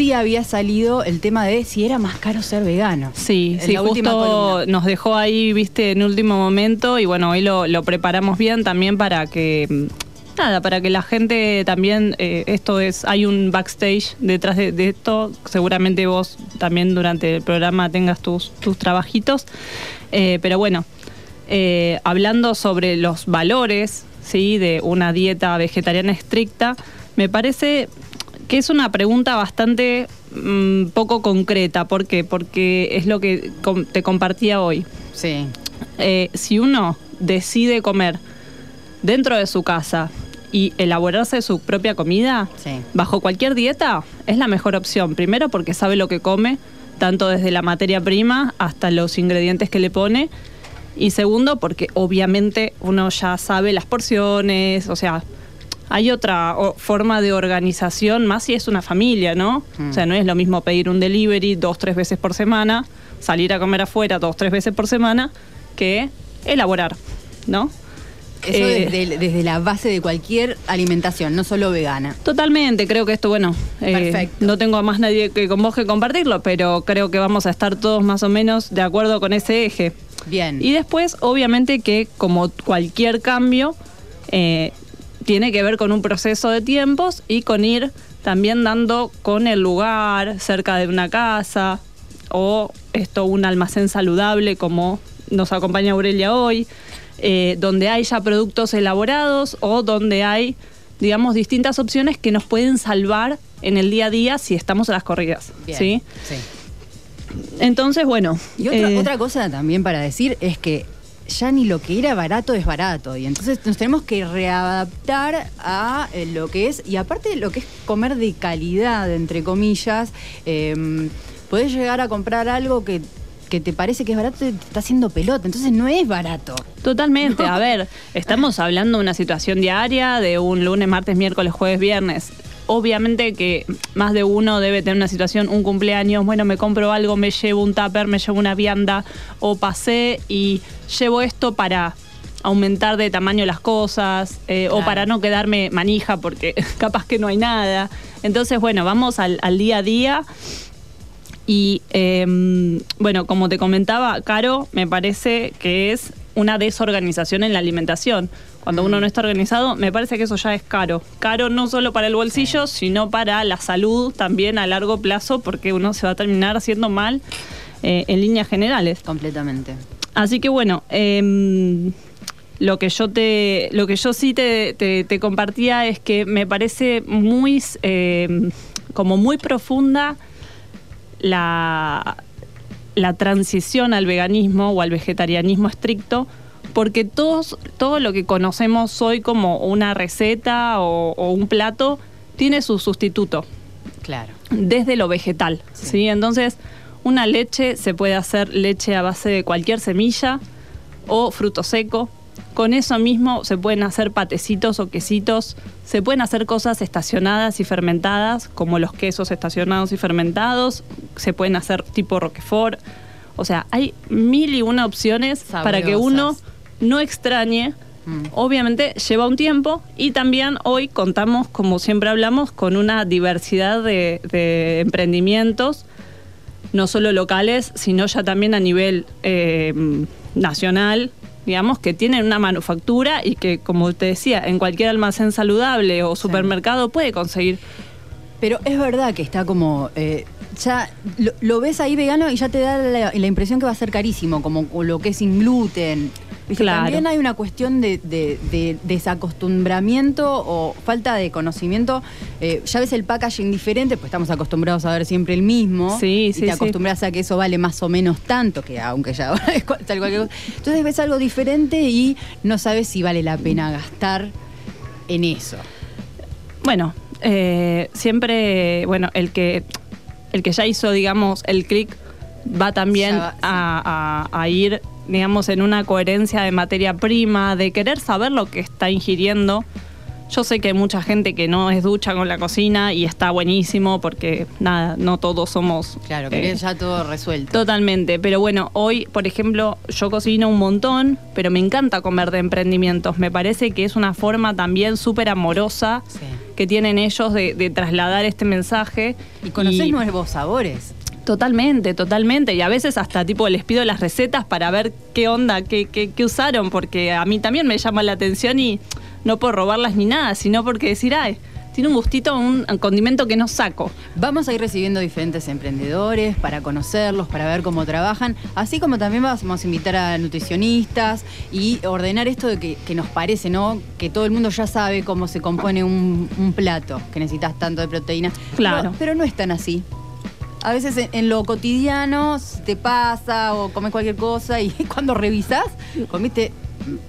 sí había salido el tema de si era más caro ser vegano. Sí, En sí, la justo nos dejó ahí, viste, en último momento y bueno, hoy lo, lo preparamos bien también para que, mm, nada, para que la gente también, eh, esto es, hay un backstage detrás de, de esto, seguramente vos también durante el programa tengas tus, tus trabajitos, Eh, pero bueno, eh, hablando sobre los valores, ¿sí? De una dieta vegetariana estricta, me parece que es una pregunta bastante mm, poco concreta. ¿Por qué? Porque es lo que te compartía hoy. Sí. Eh, si uno decide comer dentro de su casa y elaborarse su propia comida, Sí. bajo cualquier dieta, es la mejor opción. Primero porque sabe lo que come, tanto desde la materia prima hasta los ingredientes que le pone. Y segundo, porque obviamente uno ya sabe las porciones, o sea, hay otra forma de organización, más si es una familia, ¿no? Mm. O sea, no es lo mismo pedir un delivery dos, tres veces por semana, salir a comer afuera dos, tres veces por semana, que elaborar, ¿no? Eso Eh, desde, desde la base de cualquier alimentación, no solo vegana. Totalmente, creo que esto, bueno, eh, no tengo a más nadie que con vos que compartirlo, pero creo que vamos a estar todos más o menos de acuerdo con ese eje. Bien. Y después, obviamente que como cualquier cambio, eh, tiene que ver con un proceso de tiempos y con ir también dando con el lugar, cerca de una casa, o esto, un almacén saludable como nos acompaña Aurelia hoy, eh, donde hay ya productos elaborados o donde hay, digamos, distintas opciones que nos pueden salvar en el día a día si estamos a las corridas. Bien. ¿sí? Sí. Entonces, bueno. Y otra, eh, otra cosa también para decir es que ya ni lo que era barato es barato. Y entonces nos tenemos que readaptar a eh, lo que es, y aparte lo que es comer de calidad, entre comillas, eh, podés llegar a comprar algo que, que te parece que es barato y te está haciendo pelota. Entonces no es barato. Totalmente, a ver, estamos hablando de una situación diaria, de un lunes, martes, miércoles, jueves, viernes. Obviamente que más de uno debe tener una situación, un cumpleaños, bueno, me compro algo, me llevo un tupper, me llevo una vianda, o pasé y llevo esto para aumentar de tamaño las cosas, eh, o para no quedarme manija porque capaz que no hay nada. Entonces, bueno, vamos al, al día a día. Y eh, bueno, como te comentaba, Caro, me parece que es una desorganización en la alimentación. Cuando uno no está organizado, me parece que eso ya es caro. Caro no solo para el bolsillo, sino para la salud también a largo plazo, porque uno se va a terminar haciendo mal eh, en líneas generales. Completamente. Así que bueno, em, lo que yo te, lo que yo sí te, te- te compartía es que me parece muy, em, como muy profunda la, la transición al veganismo o al vegetarianismo estricto, porque todos, todo lo que conocemos hoy como una receta o, o un plato tiene su sustituto Claro. desde lo vegetal, Sí. ¿sí? Entonces, una leche se puede hacer leche a base de cualquier semilla o fruto seco. Con eso mismo se pueden hacer patecitos o quesitos, se pueden hacer cosas estacionadas y fermentadas, como los quesos estacionados y fermentados, se pueden hacer tipo roquefort. O sea, hay mil y una opciones para que uno no extrañe Mm. Obviamente lleva un tiempo y también hoy contamos, como siempre hablamos, con una diversidad de, de emprendimientos, no solo locales, sino ya también a nivel eh, nacional, digamos, que tienen una manufactura y que, como te decía, en cualquier almacén saludable o supermercado puede conseguir. Pero es verdad que está como. eh, ya lo, lo ves ahí vegano y ya te da la, la impresión que va a ser carísimo, como lo que es sin gluten. ¿Viste? Claro. También hay una cuestión de, de- de desacostumbramiento o falta de conocimiento. Eh, ya ves el packaging diferente, pues estamos acostumbrados a ver siempre el mismo. Sí, y sí, te sí. acostumbras a que eso vale más o menos tanto, que aunque ya ahora es cual- tal cualquier cosa. Entonces ves algo diferente y no sabes si vale la pena gastar en eso. Bueno, eh, siempre, bueno, el que, el que ya hizo, digamos, el clic va también Ya va, sí. a, a- a ir, digamos, en una coherencia de materia prima, de querer saber lo que está ingiriendo. Yo sé que hay mucha gente que no es ducha con la cocina y está buenísimo porque, nada, no todos somos... Claro, eh, querés ya todo resuelto. Totalmente, pero bueno, hoy, por ejemplo, yo cocino un montón, pero me encanta comer de emprendimientos. Me parece que es una forma también súper amorosa Sí. Que tienen ellos de, de trasladar este mensaje. Y conocés nuevos sabores. Totalmente, totalmente. Y a veces hasta tipo les pido las recetas para ver qué onda, qué, qué, qué usaron, porque a mí también me llama la atención y no por robarlas ni nada, sino porque decir, ay, tiene un gustito, un condimento que no saco. Vamos a ir recibiendo diferentes emprendedores para conocerlos, para ver cómo trabajan, así como también vamos a invitar a nutricionistas y ordenar esto de que, que nos parece, ¿no? Que todo el mundo ya sabe cómo se compone un, un plato, que necesitas tanto de proteínas. Claro. Pero, pero no es tan así. A veces en, en lo cotidiano te pasa o comes cualquier cosa y cuando revisas, comiste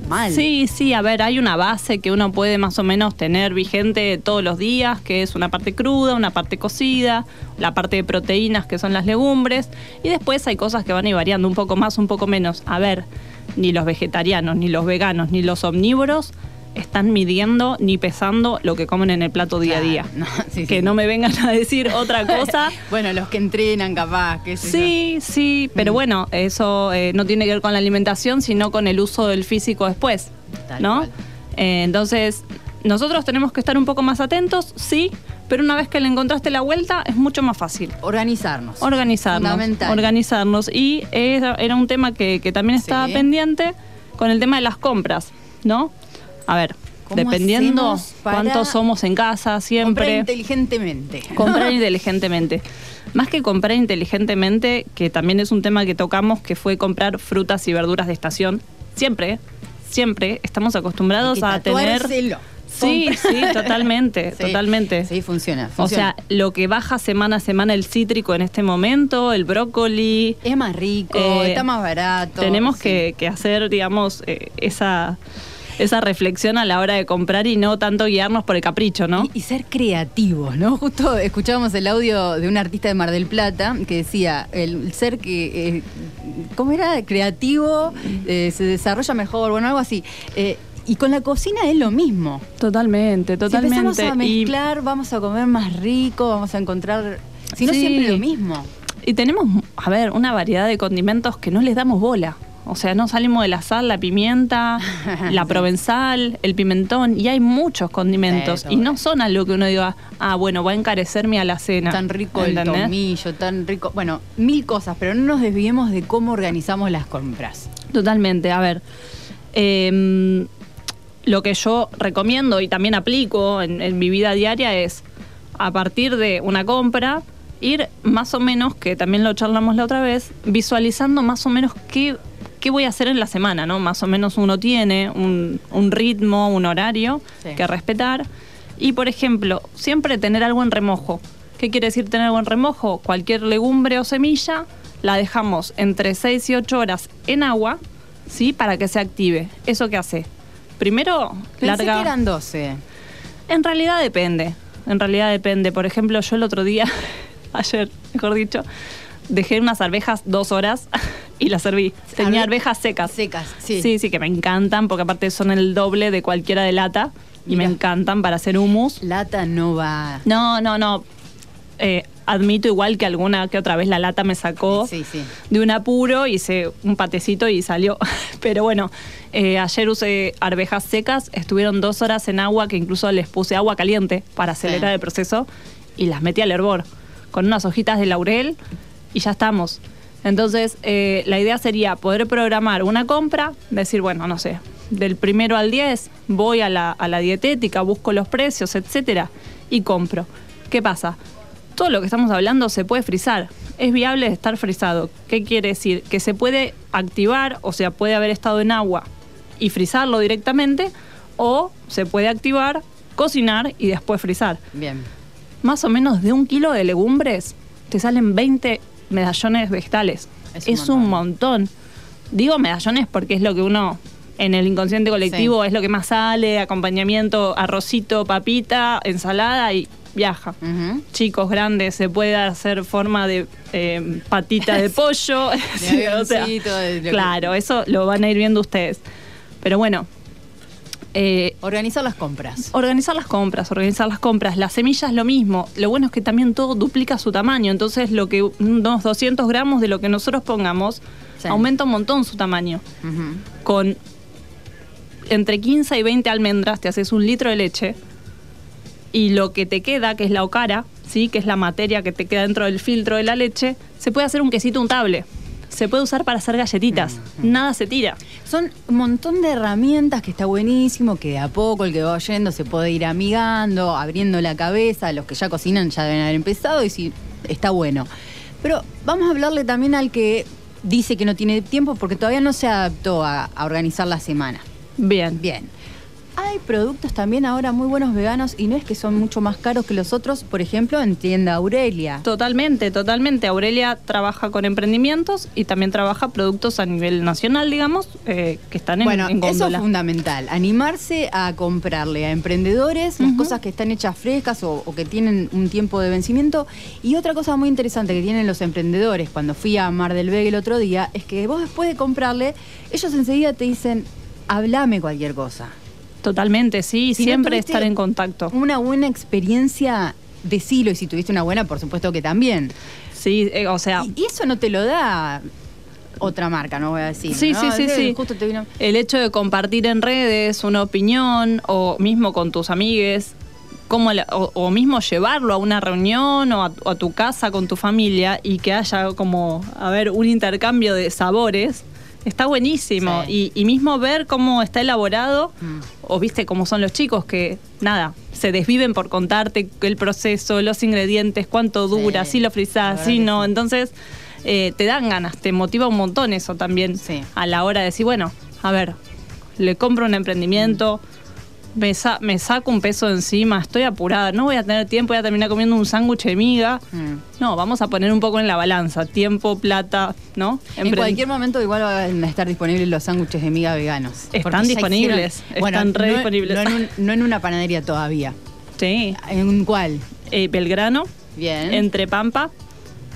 mal. Sí, sí, a ver, hay una base que uno puede más o menos tener vigente todos los días, que es una parte cruda, una parte cocida, la parte de proteínas, que son las legumbres, y después hay cosas que van a ir variando un poco más, un poco menos. A ver, ni los vegetarianos, ni los veganos, ni los omnívoros están midiendo ni pesando lo que comen en el plato día a día. No, sí, que sí. no me vengan a decir otra cosa. bueno, los que entrenan capaz, qué sé yo. Sí, sí, pero Mm. bueno, eso eh, no tiene que ver con la alimentación, sino con el uso del físico después, Tal ¿no? Eh, entonces, nosotros tenemos que estar un poco más atentos, sí, pero una vez que le encontraste la vuelta es mucho más fácil. Organizarnos. Organizarnos, Fundamental. organizarnos. Y era, era un tema que, que también estaba Sí. pendiente con el tema de las compras, ¿no? A ver, ¿Cómo dependiendo cuántos somos en casa, Comprar siempre inteligentemente. comprar inteligentemente. Más que comprar inteligentemente, que también es un tema que tocamos, que fue comprar frutas y verduras de estación. Siempre, siempre estamos acostumbrados Hay que a tener... Sí, Comprar- sí, totalmente, Sí, totalmente. Sí, funciona, O sea, lo que baja semana a semana el cítrico en este momento, el brócoli, es más rico, eh, está más barato. tenemos sí. que, que hacer, digamos, eh, esa, esa reflexión a la hora de comprar y no tanto guiarnos por el capricho, ¿no? Y, y ser creativos, ¿no? Justo escuchábamos el audio de un artista de Mar del Plata que decía, el ser que, eh, ¿cómo era? Creativo, eh, se desarrolla mejor, bueno, algo así. Eh, y con la cocina es lo mismo. Totalmente, Si totalmente. empezamos a Y- mezclar, vamos a comer más rico, vamos a encontrar... Si no, Sí. siempre lo mismo. Y tenemos, a ver, una variedad de condimentos que no les damos bola. O sea, no salimos de la sal, la pimienta, la Sí. provenzal, el pimentón, y hay muchos condimentos. Sí, y no son algo que uno diga, ah, bueno, va a encarecer mi alacena. Tan rico el tomillo, tan rico... Bueno, mil cosas, pero no nos desviemos de cómo organizamos las compras. Totalmente, a ver. em, lo que yo recomiendo y también aplico en, en mi vida diaria es, a partir de una compra, ir más o menos, que también lo charlamos la otra vez, visualizando más o menos qué, qué voy a hacer en la semana, ¿no? Más o menos uno tiene un, un ritmo, un horario Sí. que respetar. Y, por ejemplo, siempre tener algo en remojo. ¿Qué quiere decir tener algo en remojo? Cualquier legumbre o semilla la dejamos entre 6 y 8 horas en agua, ¿sí? Para que se active. ¿Eso qué hace? Primero, Pensé larga... que eran 12. En realidad depende. En realidad depende. Por ejemplo, yo el otro día, ayer, mejor dicho, dejé unas arvejas dos horas y las serví. Tenía Arve- arvejas secas. Secas, sí. Sí, sí, que me encantan, porque aparte son el doble de cualquiera de lata. Y me encantan para hacer hummus. Lata no va... No, no, no. Eh, admito igual que alguna que otra vez la lata me sacó Sí, sí. de un apuro, hice un patecito y salió. Pero bueno, eh, ayer usé arvejas secas, estuvieron dos horas en agua, que incluso les puse agua caliente para acelerar Sí. el proceso, y las metí al hervor con unas hojitas de laurel y ya estamos. Entonces, eh, la idea sería poder programar una compra, decir, bueno, no sé, del primero al 10 voy a la, a la dietética, busco los precios, etcétera, y compro. ¿Qué pasa? Todo lo que estamos hablando se puede frizar. Es viable estar frizado. ¿Qué quiere decir? Que se puede activar, o sea, puede haber estado en agua y frizarlo directamente, o se puede activar, cocinar y después frizar. Bien. Más o menos de un kilo de legumbres te salen 20 medallones vegetales. Es Es un un, montón. Digo medallones porque es lo que uno en el inconsciente colectivo Sí. es lo que más sale, acompañamiento, arrocito, papita, ensalada y viaja. Chicos grandes, se puede hacer forma de eh, patita de pollo. O sea, de claro, eso lo van a ir viendo ustedes. Pero bueno, eh, Organizar las compras. Organizar las compras, organizar las compras. Las semillas lo mismo. Lo bueno es que también todo duplica su tamaño. Entonces, lo que unos 200 gramos de lo que nosotros pongamos Sí. aumenta un montón su tamaño. Con entre 15 y 20 almendras te haces un litro de leche y lo que te queda, que es la ocara, ¿sí? que es la materia que te queda dentro del filtro de la leche, se puede hacer un quesito untable. Se puede usar para hacer galletitas. Nada se tira. Son un montón de herramientas que está buenísimo, que de a poco el que va oyendo se puede ir amigando, abriendo la cabeza. Los que ya cocinan ya deben haber empezado y si está bueno. Pero vamos a hablarle también al que dice que no tiene tiempo porque todavía no se adaptó a, a organizar la semana. Bien. Bien. Hay productos también ahora muy buenos veganos y no es que son mucho más caros que los otros, por ejemplo, en tienda Aurelia. Totalmente, totalmente. Aurelia trabaja con emprendimientos y también trabaja productos a nivel nacional, digamos, eh, que están en, bueno, en eso es fundamental, animarse a comprarle a emprendedores las cosas que están hechas frescas o, o que tienen un tiempo de vencimiento. Y otra cosa muy interesante que tienen los emprendedores cuando fui a Mar del Vega el otro día es que vos después de comprarle, ellos enseguida te dicen, hablame cualquier cosa. Totalmente, sí, Si siempre estar en contacto. Una buena experiencia, decilo, y si tuviste una buena, por supuesto que también. Sí, eh, o sea, Y, y eso no te lo da otra marca, no voy a decir. Sí, ¿no? sí, sí, Ese sí. Justo te vino- el hecho de compartir en redes una opinión o mismo con tus amigues, como la- o, o mismo llevarlo a una reunión o a, o a tu casa con tu familia y que haya como, a ver, un intercambio de sabores, está buenísimo. Sí. Y, y mismo ver cómo está elaborado, Mm. o viste cómo son los chicos que, nada, se desviven por contarte el proceso, los ingredientes, cuánto Sí, dura, si lo frizás, si no. sí. Entonces, eh, te dan ganas, te motiva un montón eso también a la hora de decir, bueno, a ver, le compro un emprendimiento, me, sa- me saco un peso de encima, estoy apurada, no voy a tener tiempo, voy a terminar comiendo un sándwich de miga. Mm. No, vamos a poner un poco en la balanza, tiempo, plata, ¿no? En cualquier momento igual van a estar disponibles los sándwiches de miga veganos. Están disponibles, están re no, disponibles. No en, un- no en una panadería todavía. Sí, ¿En un cuál? eh, Belgrano, Bien. entre Pampa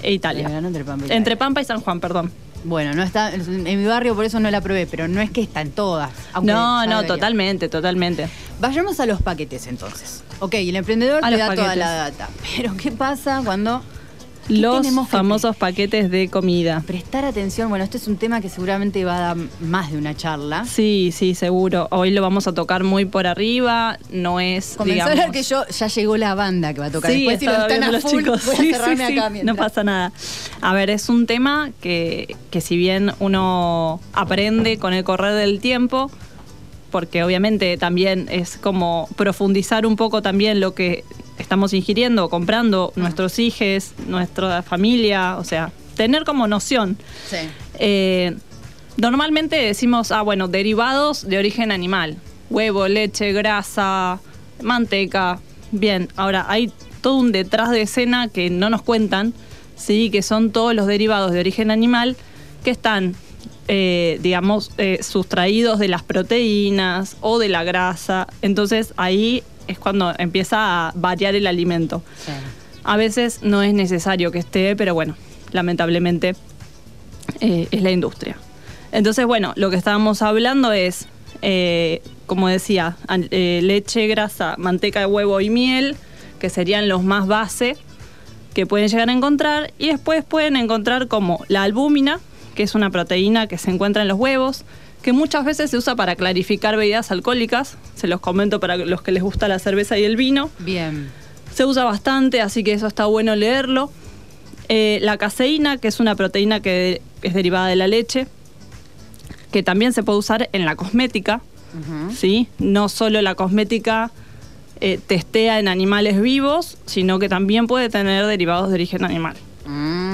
e Italia. Belgrano, entre Pampa y Italia. Entre Pampa y San Juan, perdón. Bueno, no está en mi barrio, por eso no la probé, pero no es que están todas. No, no, debería. totalmente, totalmente. Vayamos a los paquetes entonces. Ok, el emprendedor A te da toda la data. Pero ¿qué pasa cuando ¿Qué Los famosos paquetes de comida. prestar atención? Bueno, este es un tema que seguramente va a dar más de una charla. Sí, sí, seguro. Hoy lo vamos a tocar muy por arriba. No es, Comenzó digamos... que yo ya llegó la banda que va a tocar. Sí, Después si lo están a los full, chicos. voy a Sí, cerrarme sí, acá No pasa nada. A ver, es un tema que, que si bien uno aprende con el correr del tiempo, porque obviamente también es como profundizar un poco también lo que estamos ingiriendo, comprando nuestros hijos, nuestra familia, o sea, tener como noción. Sí. Eh, normalmente decimos, ah, bueno, derivados de origen animal. Huevo, leche, grasa, manteca. Bien, ahora hay todo un detrás de escena que no nos cuentan, sí, que son todos los derivados de origen animal que están, eh, digamos, eh, sustraídos de las proteínas o de la grasa. Entonces ahí es cuando empieza a variar el alimento. sí. A veces no es necesario que esté, pero bueno, lamentablemente eh, es la industria. Entonces, bueno, lo que estábamos hablando es, eh, como decía, eh, leche, grasa, manteca de huevo y miel, que serían los más base que pueden llegar a encontrar. Y después pueden encontrar como la albúmina, que es una proteína que se encuentra en los huevos, que muchas veces se usa para clarificar bebidas alcohólicas. Se los comento para los que les gusta la cerveza y el vino. Bien. Se usa bastante, así que eso está bueno leerlo. Eh, la caseína, que es una proteína que es derivada de la leche, que también se puede usar en la cosmética. ¿sí? No solo la cosmética eh, testea en animales vivos, sino que también puede tener derivados de origen animal. Mm.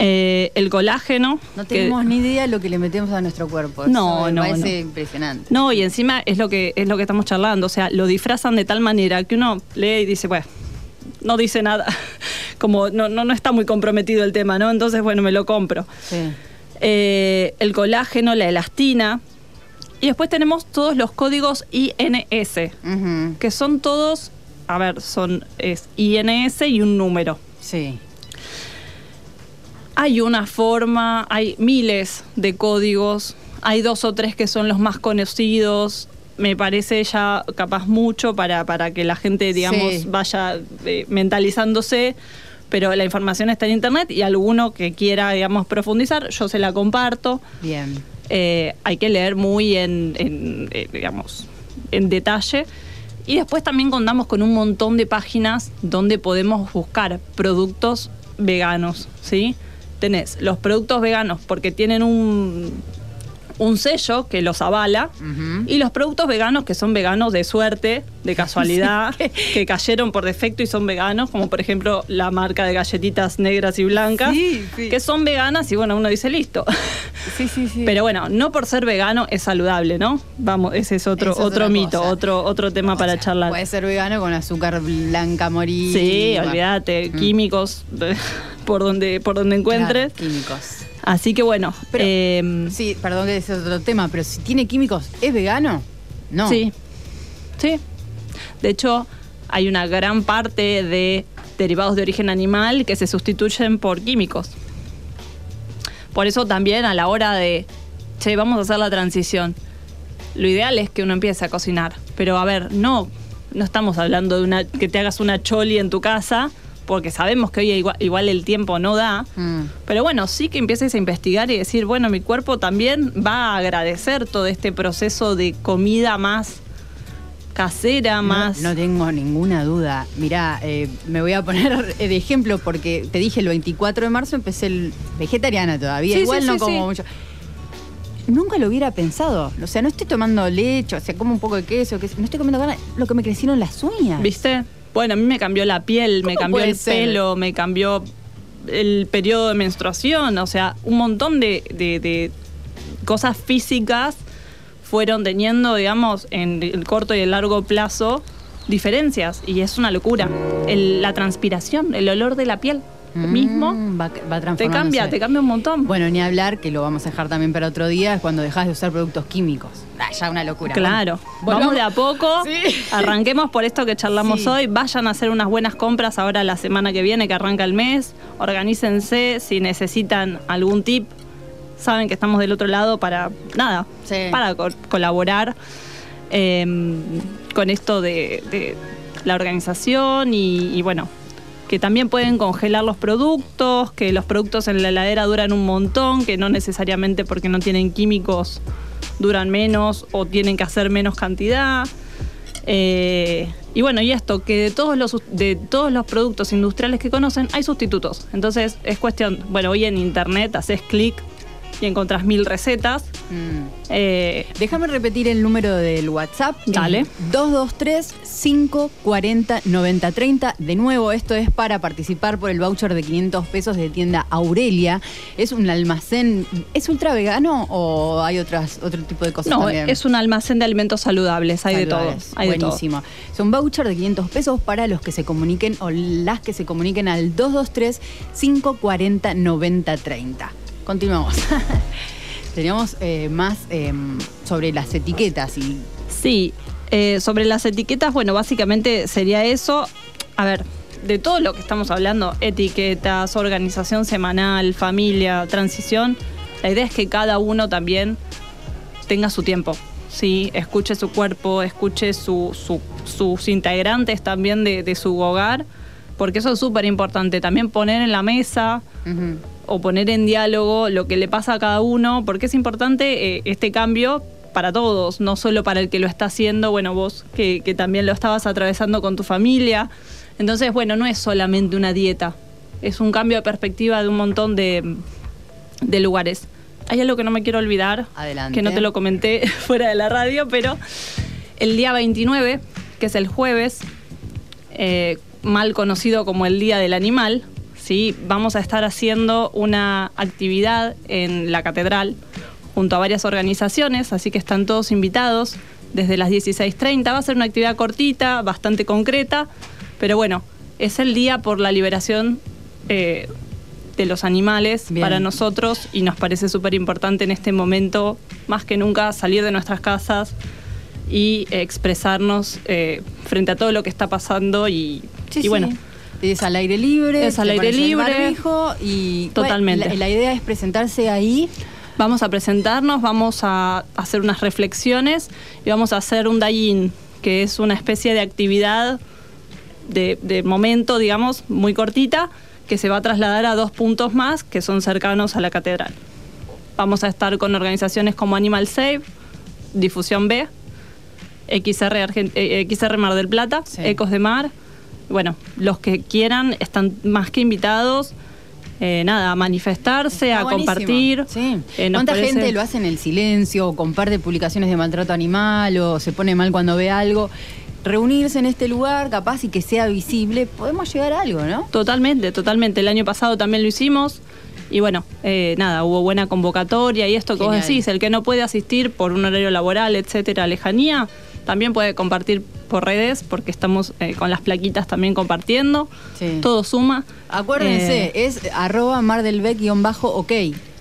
Eh, el colágeno. No que- tenemos ni idea de lo que le metemos a nuestro cuerpo. No, Eso me no, parece no. impresionante. No, y encima es lo que es lo que estamos charlando, o sea, lo disfrazan de tal manera que uno lee y dice, bueno, no dice nada, como no, no, no está muy comprometido el tema, ¿no? Entonces, bueno, me lo compro. Sí. Eh, el colágeno, la elastina, y después tenemos todos los códigos INS, que son todos, a ver, son es INS y un número. Sí. Hay una forma, hay miles de códigos, hay dos o tres que son los más conocidos. Me parece ya capaz mucho para, para que la gente, digamos, Sí. vaya eh, mentalizándose, pero la información está en internet y alguno que quiera, digamos, profundizar, yo se la comparto. Bien. Eh, hay que leer muy en, en, eh, digamos, en detalle. Y después también contamos con un montón de páginas donde podemos buscar productos veganos, ¿sí? Tenés los productos veganos porque tienen un un sello que los avala y los productos veganos que son veganos de suerte, de casualidad, que cayeron por defecto y son veganos, como por ejemplo la marca de galletitas negras y blancas, que son veganas y bueno, uno dice listo. Sí, sí, sí. Pero bueno, no por ser vegano es saludable, ¿no? Vamos, ese es otro, otro mito, otro, otro tema para charlar. Puede ser vegano con azúcar blanca morir. Sí, olvídate, mm. químicos por donde, por donde encuentres. químicos. Así que bueno. Em, sí, perdón que ese es otro tema, pero si tiene químicos, ¿es vegano? No. Sí. Sí. De hecho, hay una gran parte de derivados de origen animal que se sustituyen por químicos. Por eso también a la hora de, che, vamos a hacer la transición, lo ideal es que uno empiece a cocinar. Pero a ver, no, no estamos hablando de una, que te hagas una choli en tu casa porque sabemos que hoy igual, el tiempo no da, mm. pero bueno, sí que empieces a investigar y decir, bueno, mi cuerpo también va a agradecer todo este proceso de comida más casera, más... No tengo ninguna duda. Mirá, eh, me voy a poner de ejemplo porque te dije el 24 de marzo empecé el vegetariana todavía, igual no como mucho nunca lo hubiera pensado. O sea, no estoy tomando leche, o sea, como un poco de queso, no estoy comiendo carne, lo que me crecieron las uñas. ¿Viste? Bueno, a mí me cambió la piel, me cambió el pelo, me cambió el periodo de menstruación, o sea, un montón de, cosas físicas fueron teniendo, digamos, en el corto y el largo plazo diferencias y es una locura. la transpiración, el olor de la piel mismo mm, va, va te cambia, te cambia un montón. Bueno, ni hablar, que lo vamos a dejar también para otro día, es cuando dejas de usar productos químicos. Ah, ya una locura. Claro. Vamos de a poco. Arranquemos por esto que charlamos hoy. Vayan a hacer unas buenas compras ahora la semana que viene, que arranca el mes. Organícense si necesitan algún tip. Saben que estamos del otro lado para, nada, para colaborar em, con esto de, la organización y bueno, que también pueden congelar los productos, que los productos en la heladera duran un montón, que no necesariamente porque no tienen químicos duran menos o tienen que hacer menos cantidad. Eh, y bueno, y esto, que de todos, los, de todos los productos industriales que conocen hay sustitutos. Entonces es cuestión, bueno, hoy en internet haces clic y encontrás mil recetas. Mm. Eh, Déjame repetir el número del WhatsApp. Dale. 223-540-9030. De nuevo, esto es para participar por el voucher de 500 pesos de tienda Aurelia. Es un almacén. ¿Es ultra vegano o hay otras, otro tipo de cosas? No, es un almacén de alimentos saludables. Hay de todo. Buenísimo. Es un voucher de 500 pesos para los que se comuniquen o las que se comuniquen al 223-540-9030. Continuamos. Teníamos eh, más em, sobre las etiquetas y. Sí, eh, sobre las etiquetas, bueno, básicamente sería eso. A ver, de todo lo que estamos hablando, etiquetas, organización semanal, familia, transición, la idea es que cada uno también tenga su tiempo. Sí, escuche su cuerpo, escuche sus integrantes también de, su hogar, porque eso es súper importante. También poner en la mesa o poner en diálogo lo que le pasa a cada uno, porque es importante eh, este cambio para todos, no solo para el que lo está haciendo, bueno, vos que, también lo estabas atravesando con tu familia. Entonces, bueno, no es solamente una dieta, es un cambio de perspectiva de un montón de, lugares. Hay algo que no me quiero olvidar, que no te lo comenté fuera de la radio, pero el día 29, que es el jueves, eh, mal conocido como el Día del Animal, ¿sí? vamos a estar haciendo una actividad en la catedral junto a varias organizaciones, así que están todos invitados desde las 16.30. Va a ser una actividad cortita, bastante concreta, pero bueno, es el día por la liberación eh, de los animales para nosotros y nos parece súper importante en este momento, más que nunca, salir de nuestras casas y expresarnos eh, frente a todo lo que está pasando y, bueno. Es al aire libre. Es al aire libre. y Totalmente. la, idea es presentarse ahí. Vamos a presentarnos, vamos a hacer unas reflexiones y vamos a hacer un day que es una especie de actividad de, momento, digamos, muy cortita, que se va a trasladar a dos puntos más que son cercanos a la catedral. Vamos a estar con organizaciones como Animal Save, Difusión B, XR, eh, XR Mar del Plata, Sí. Ecos de Mar. Bueno, los que quieran están más que invitados. eh, nada, a manifestarse, Está a buenísimo. compartir. Sí. Eh, ¿Cuánta parece- gente lo hace en el silencio o comparte publicaciones de maltrato animal o se pone mal cuando ve algo? Reunirse en este lugar, capaz y que sea visible, podemos llegar a algo, ¿no? Totalmente, totalmente. El año pasado también lo hicimos. Y bueno, eh, nada, hubo buena convocatoria y esto que vos decís, el que no puede asistir por un horario laboral, etcétera, lejanía, también puede compartir por redes, porque estamos eh, con las plaquitas también compartiendo. Sí. Todo suma. Acuérdense, Eh, es arroba mardelbec-ok.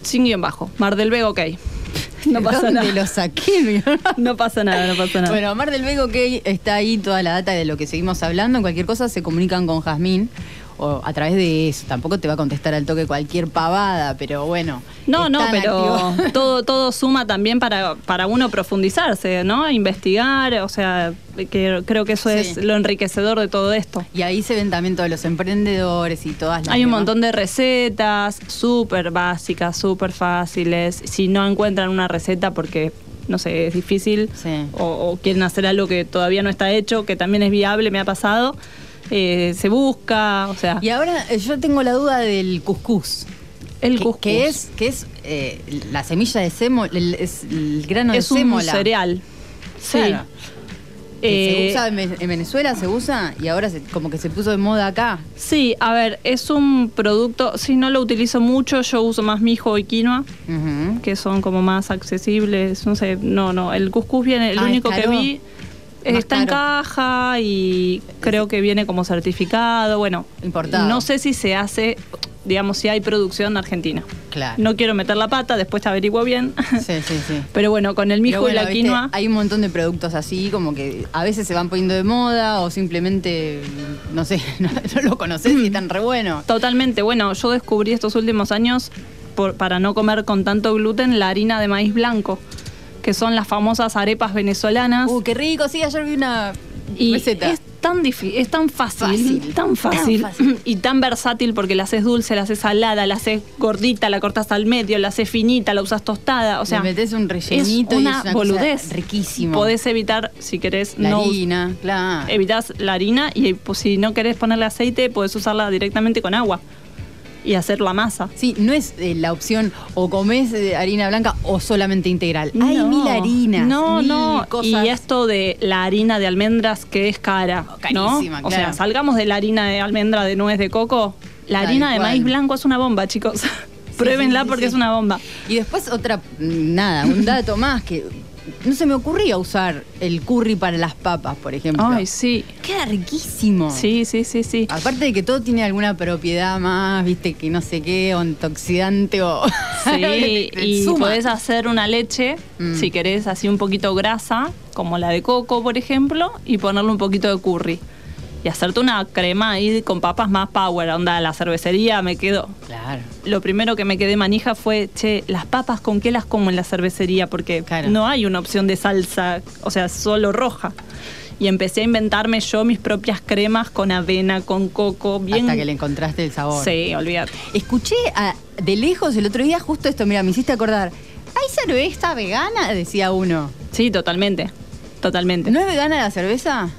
sin guion bajo. Mar del Vega, ok. No pasa ¿Dónde nada. lo saqué? No pasa nada, no pasa nada. Bueno, Mar del Vega, ok, está ahí toda la data de lo que seguimos hablando. En cualquier cosa se comunican con Jazmín o a través de eso. Tampoco te va a contestar al toque cualquier pavada, pero bueno. No, no, pero todo, todo suma también para, para uno profundizarse, ¿no? Investigar, o sea, que creo que eso Sí. es lo enriquecedor de todo esto. Y ahí se ven también todos los emprendedores y todas las. Hay un demás. montón de recetas súper básicas, súper fáciles. Si no encuentran una receta porque, no sé, es difícil Sí. o, o quieren hacer algo que todavía no está hecho, que también es viable, me ha pasado, eh, se busca, o sea, Y ahora eh, yo tengo la duda del cuscús. el que, cuscús. que es, que es eh, la semilla de sémola, el, es el grano es de un sémola. cereal. Sí. Claro. Que Eh, se usa en Ve- en Venezuela, se usa y ahora se- como que se puso de moda acá. Sí, a ver, es un producto, sí, no lo utilizo mucho, yo uso más mijo y quinoa, que son como más accesibles, no sé, no, no, el cuscús viene, el Ah, ¿es único que vi está en caro. caja y creo que viene como certificado, bueno, Importado. no sé si se hace, digamos, si hay producción argentina. Claro. No quiero meter la pata, después te averiguo bien, Sí, sí, sí. pero bueno, con el mijo bueno, y la viste, quinoa... Hay un montón de productos así, como que a veces se van poniendo de moda o simplemente, no sé, no, no lo conoces y están re buenos. Totalmente. Bueno, yo descubrí estos últimos años, por- para no comer con tanto gluten, la harina de maíz blanco, que son las famosas arepas venezolanas. Uh, qué rico, sí, ayer vi una y receta. es tan difícil, es tan fácil, Fácil, tan fácil, tan fácil. y tan versátil porque la haces dulce, la haces salada, la haces gordita, la cortas al medio, la haces finita, la usas tostada, o sea, Le metes un rellenito es y una, es una boludez. riquísimo. Podés evitar, si querés, la no harina, claro. evitas la harina y pues, si no querés ponerle aceite, podés usarla directamente con agua y hacer la masa. Sí, no es eh, la opción o comés eh, harina blanca o solamente integral. Hay mil harinas. No, mil no. Cosas. Y esto de la harina de almendras que es cara. Carísima, ¿no? O claro. sea, salgamos de la harina de almendra de nuez de coco. La Tal harina de cual. maíz blanco es una bomba, chicos. Pruébenla sí, sí, porque es una bomba. Y después otra, mm, nada, un dato más que no se me ocurría usar el curry para las papas, por ejemplo. Ay, sí. Queda riquísimo. Sí, sí, sí, sí. Aparte de que todo tiene alguna propiedad más, viste, que no sé qué, o antioxidante o... Sí, y Suma. podés hacer una leche, Mm. si querés, así un poquito grasa, como la de coco, por ejemplo, y ponerle un poquito de curry. Y hacerte una crema ahí con papas más power, onda, la cervecería me quedo. Claro. Lo primero que me quedé manija fue, che, las papas con qué las como en la cervecería, porque Claro. no hay una opción de salsa, o sea, solo roja. Y empecé a inventarme yo mis propias cremas con avena, con coco, bien. Hasta que le encontraste el sabor. Sí, olvídate. Escuché a- de lejos el otro día justo esto, mira, me hiciste acordar. ¿Hay cerveza vegana? Decía uno. Sí, totalmente. Totalmente. ¿No es vegana la cerveza?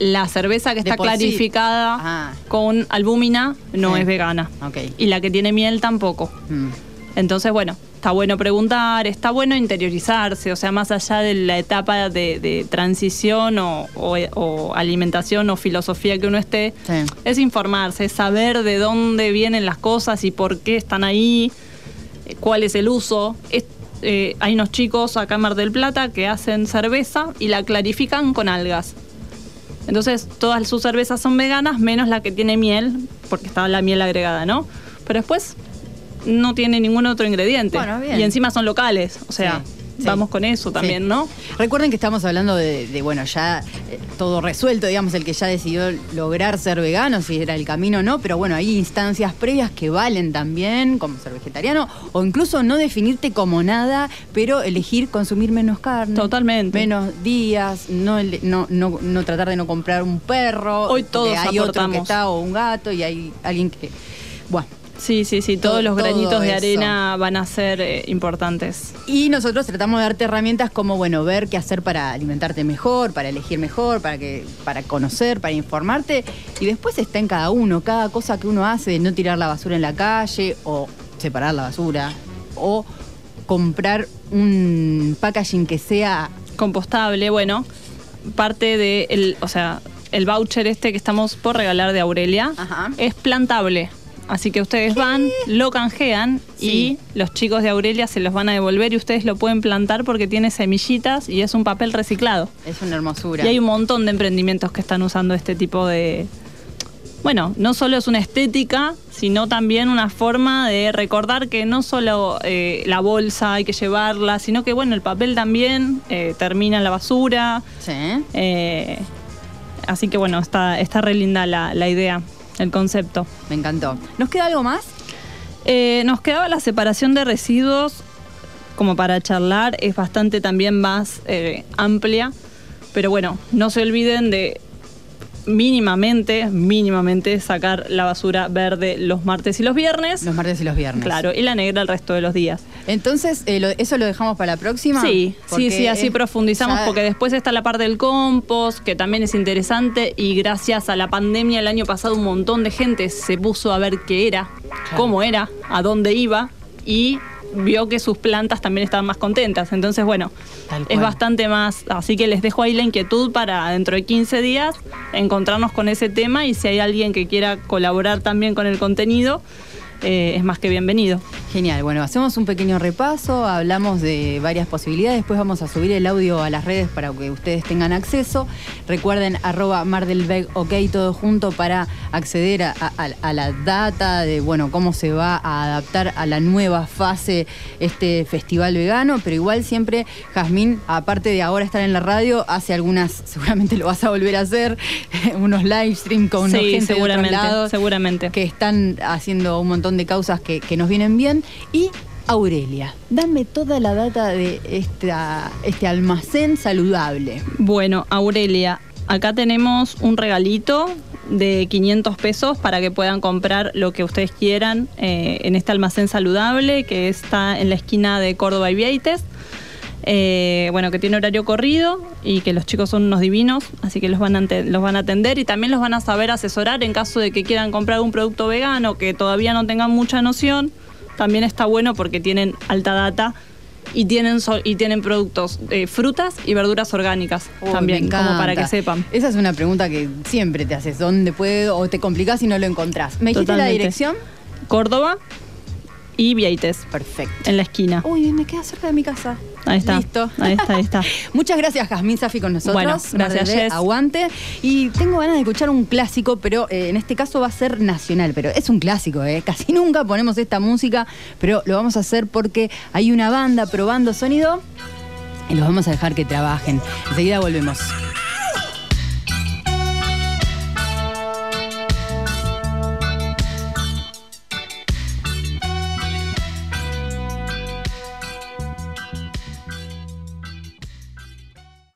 La cerveza que está sí. clarificada Ah. con albúmina no Sí. es vegana. Y la que tiene miel tampoco. Mm. Entonces, bueno, está bueno preguntar, está bueno interiorizarse, o sea, más allá de la etapa de, de transición o, o- o alimentación o filosofía que uno esté, Sí. es informarse, es saber de dónde vienen las cosas y por qué están ahí, cuál es el uso. Es- eh, hay unos chicos acá en Mar del Plata que hacen cerveza y la clarifican con algas. Entonces, todas sus cervezas son veganas, menos la que tiene miel, porque está la miel agregada, ¿no? Pero después no tiene ningún otro ingrediente. Bueno, bien. Y encima son locales, o sea, Sí, sí. vamos con eso también, Sí. ¿no? Recuerden que estamos hablando de, de, bueno, ya eh, todo resuelto, digamos, el que ya decidió lograr ser vegano, si era el camino o no, pero bueno, hay instancias previas que valen también, como ser vegetariano, o incluso no definirte como nada, pero elegir consumir menos carne. Totalmente. Menos días, no, no, no, no tratar de no comprar un perro. Hoy todos hay otro que aportamos. está, o un gato, y hay alguien que. Bueno. Sí, sí, sí, todos Todo- los todo granitos de arena van a ser eh, importantes. Y nosotros tratamos de darte herramientas como, bueno, ver qué hacer para alimentarte mejor, para elegir mejor, para que para conocer, para informarte. Y después está en cada uno, cada cosa que uno hace, de no tirar la basura en la calle o separar la basura o comprar un packaging que sea Compostable, bueno, parte de el, o sea, el voucher este que estamos por regalar de Aurelia Ajá. es plantable. Así que ustedes van, lo canjean Sí. y los chicos de Aurelia se los van a devolver y ustedes lo pueden plantar porque tiene semillitas y es un papel reciclado. es una hermosura. Y hay un montón de emprendimientos que están usando este tipo de... Bueno, no solo es una estética, sino también una forma de recordar que no solo eh, la bolsa hay que llevarla, sino que bueno, el papel también eh, termina en la basura. Sí. eh, así que bueno, está, está re linda la, la idea, el concepto. Me encantó. ¿Nos queda algo más? Eh, nos quedaba la separación de residuos, como para charlar, es bastante también más eh, amplia, pero bueno, no se olviden de mínimamente, mínimamente sacar la basura verde los martes y los viernes. Los martes y los viernes. Claro, y la negra el resto de los días. Entonces, eh, lo- ¿eso lo dejamos para la próxima? Sí, Porque sí, sí, así es- profundizamos ya- porque después está la parte del compost, que también es interesante y gracias a la pandemia el año pasado un montón de gente se puso a ver qué era, cómo era, a dónde iba y vio que sus plantas también estaban más contentas. Entonces, bueno, es bastante más, así que les dejo ahí la inquietud para dentro de 15 días encontrarnos con ese tema y si hay alguien que quiera colaborar también con el contenido, eh, es más que bienvenido. Genial, bueno, hacemos un pequeño repaso, hablamos de varias posibilidades, después vamos a subir el audio a las redes para que ustedes tengan acceso. Recuerden arroba Mar del ok, todo junto para acceder a, a- a la data de, bueno, cómo se va a adaptar a la nueva fase este festival vegano, pero igual siempre, Jazmín, aparte de ahora estar en la radio, hace algunas, seguramente lo vas a volver a hacer, unos live stream con sí, gente de otros lados seguramente. que están haciendo un montón de causas que, nos vienen bien. Y Aurelia, dame toda la data de esta, este almacén saludable. Bueno, Aurelia, acá tenemos un regalito de 500 pesos para que puedan comprar lo que ustedes quieran eh, en este almacén saludable que está en la esquina de Córdoba y Vieites. Eh, bueno, que tiene horario corrido y que los chicos son unos divinos, así que los van, a los van a atender y también los van a saber asesorar en caso de que quieran comprar un producto vegano que todavía no tengan mucha noción. También está bueno porque tienen alta data y tienen, so- y tienen productos, eh, frutas y verduras orgánicas también, como para que sepan. Esa es una pregunta que siempre te haces. ¿Dónde puedo? O te complicás y no lo encontrás. ¿Me dijiste la dirección? Córdoba y Vieites, Perfecto. en la esquina. Uy, me queda cerca de mi casa. Ahí está. Listo. Ahí está, ahí está. Muchas gracias, Jazmín Safi, con nosotros. Bueno, gracias, Jess. Aguante. Y tengo ganas de escuchar un clásico, pero eh, en este caso va a ser nacional. Pero es un clásico, ¿eh? Casi nunca ponemos esta música, pero lo vamos a hacer porque hay una banda probando sonido y los vamos a dejar que trabajen. Enseguida volvemos.